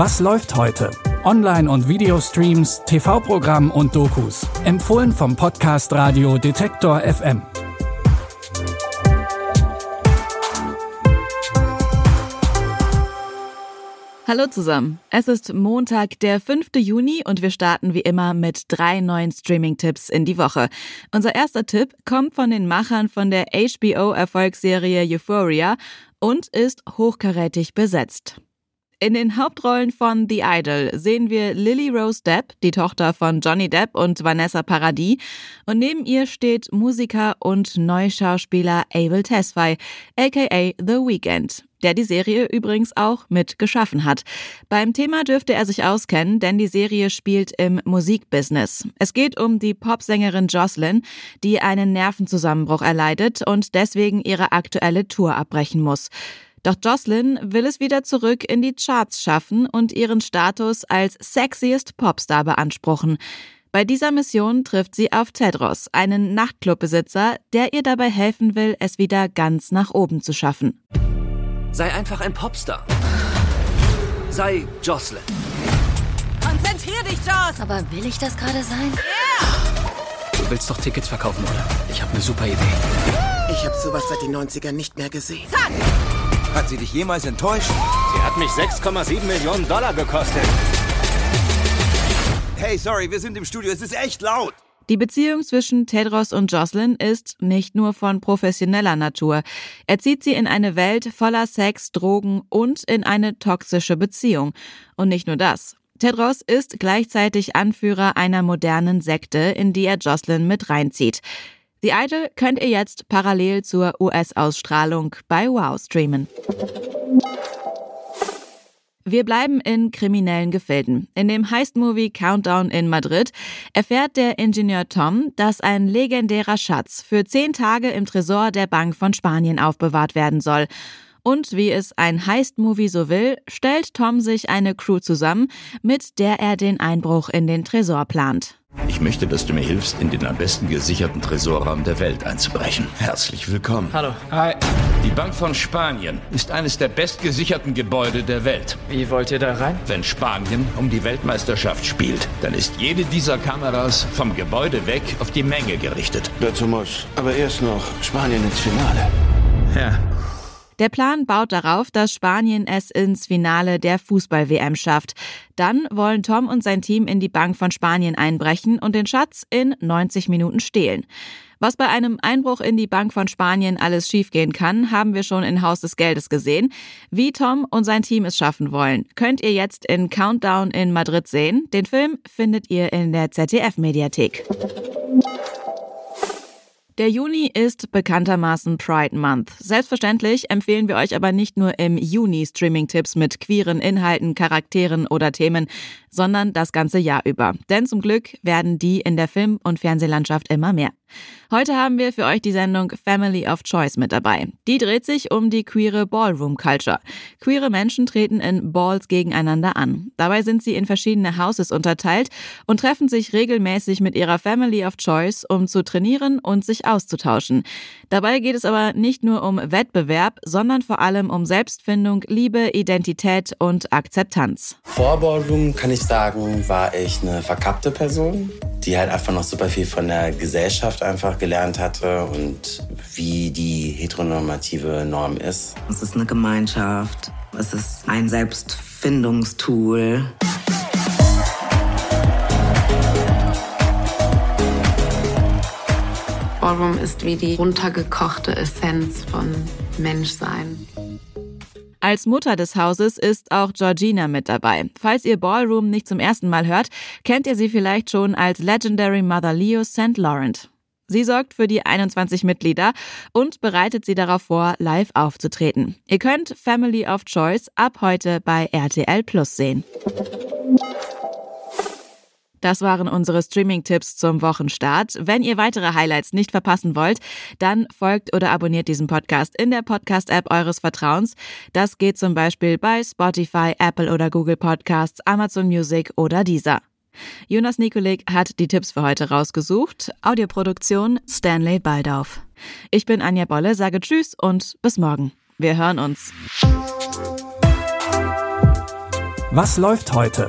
Was läuft heute? Online- und Videostreams, TV-Programm und Dokus. Empfohlen vom Podcast Radio Detektor FM. Hallo zusammen. Es ist Montag, der 5. Juni und wir starten wie immer mit drei neuen Streaming-Tipps in die Woche. Unser erster Tipp kommt von den Machern von der HBO-Erfolgsserie Euphoria und ist hochkarätig besetzt. In den Hauptrollen von The Idol sehen wir Lily Rose Depp, die Tochter von Johnny Depp und Vanessa Paradis, und neben ihr steht Musiker und Neuschauspieler Abel Tesfaye, aka The Weeknd, der die Serie übrigens auch mit geschaffen hat. Beim Thema dürfte er sich auskennen, denn die Serie spielt im Musikbusiness. Es geht um die Popsängerin Jocelyn, die einen Nervenzusammenbruch erleidet und deswegen ihre aktuelle Tour abbrechen muss. Doch Jocelyn will es wieder zurück in die Charts schaffen und ihren Status als sexiest Popstar beanspruchen. Bei dieser Mission trifft sie auf Tedros, einen Nachtclubbesitzer, der ihr dabei helfen will, es wieder ganz nach oben zu schaffen. Sei einfach ein Popstar. Sei Jocelyn. Konzentrier dich, Joss! Aber will ich das gerade sein? Du willst doch Tickets verkaufen, oder? Ich habe eine super Idee. Ich habe sowas seit den 90ern nicht mehr gesehen. Zack! Hat sie dich jemals enttäuscht? Sie hat mich 6,7 Millionen Dollar gekostet. Hey, sorry, wir sind im Studio. Es ist echt laut. Die Beziehung zwischen Tedros und Jocelyn ist nicht nur von professioneller Natur. Er zieht sie in eine Welt voller Sex, Drogen und in eine toxische Beziehung. Und nicht nur das. Tedros ist gleichzeitig Anführer einer modernen Sekte, in die er Jocelyn mit reinzieht. The Idol könnt ihr jetzt parallel zur US-Ausstrahlung bei Wow streamen. Wir bleiben in kriminellen Gefilden. In dem Heist-Movie Countdown in Madrid erfährt der Ingenieur Tom, dass ein legendärer Schatz für zehn Tage im Tresor der Bank von Spanien aufbewahrt werden soll. Und wie es ein Heist-Movie so will, stellt Tom sich eine Crew zusammen, mit der er den Einbruch in den Tresor plant. Ich möchte, dass du mir hilfst, in den am besten gesicherten Tresorraum der Welt einzubrechen. Herzlich willkommen. Hallo. Hi. Die Bank von Spanien ist eines der bestgesicherten Gebäude der Welt. Wie wollt ihr da rein? Wenn Spanien um die Weltmeisterschaft spielt, dann ist jede dieser Kameras vom Gebäude weg auf die Menge gerichtet. Dazu muss aber erst noch Spanien ins Finale. Ja, Der Plan baut darauf, dass Spanien es ins Finale der Fußball-WM schafft. Dann wollen Tom und sein Team in die Bank von Spanien einbrechen und den Schatz in 90 Minuten stehlen. Was bei einem Einbruch in die Bank von Spanien alles schiefgehen kann, haben wir schon in Haus des Geldes gesehen. Wie Tom und sein Team es schaffen wollen, könnt ihr jetzt in Countdown in Madrid sehen. Den Film findet ihr in der ZDF-Mediathek. Der Juni ist bekanntermaßen Pride Month. Selbstverständlich empfehlen wir euch aber nicht nur im Juni Streaming-Tipps mit queeren Inhalten, Charakteren oder Themen, sondern das ganze Jahr über. Denn zum Glück werden die in der Film- und Fernsehlandschaft immer mehr. Heute haben wir für euch die Sendung Family of Choice mit dabei. Die dreht sich um die queere Ballroom Culture. Queere Menschen treten in Balls gegeneinander an. Dabei sind sie in verschiedene Houses unterteilt und treffen sich regelmäßig mit ihrer Family of Choice, um zu trainieren und sich auszutauschen. Dabei geht es aber nicht nur um Wettbewerb, sondern vor allem um Selbstfindung, Liebe, Identität und Akzeptanz. Vor Ballroom kann ich sagen, war ich eine verkappte Person, die halt einfach noch super viel von der Gesellschaft einfach gelernt hatte und wie die heteronormative Norm ist. Es ist eine Gemeinschaft. Es ist ein Selbstfindungstool. Ballroom ist wie die runtergekochte Essenz von Menschsein. Als Mutter des Hauses ist auch Georgina mit dabei. Falls ihr Ballroom nicht zum ersten Mal hört, kennt ihr sie vielleicht schon als Legendary Mother Leo St. Laurent. Sie sorgt für die 21 Mitglieder und bereitet sie darauf vor, live aufzutreten. Ihr könnt Family of Choice ab heute bei RTL Plus sehen. Das waren unsere Streaming-Tipps zum Wochenstart. Wenn ihr weitere Highlights nicht verpassen wollt, dann folgt oder abonniert diesen Podcast in der Podcast-App eures Vertrauens. Das geht zum Beispiel bei Spotify, Apple oder Google Podcasts, Amazon Music oder Deezer. Jonas Nikolik hat die Tipps für heute rausgesucht. Audioproduktion Stanley Baldauf. Ich bin Anja Bolle, sage Tschüss und bis morgen. Wir hören uns. Was läuft heute?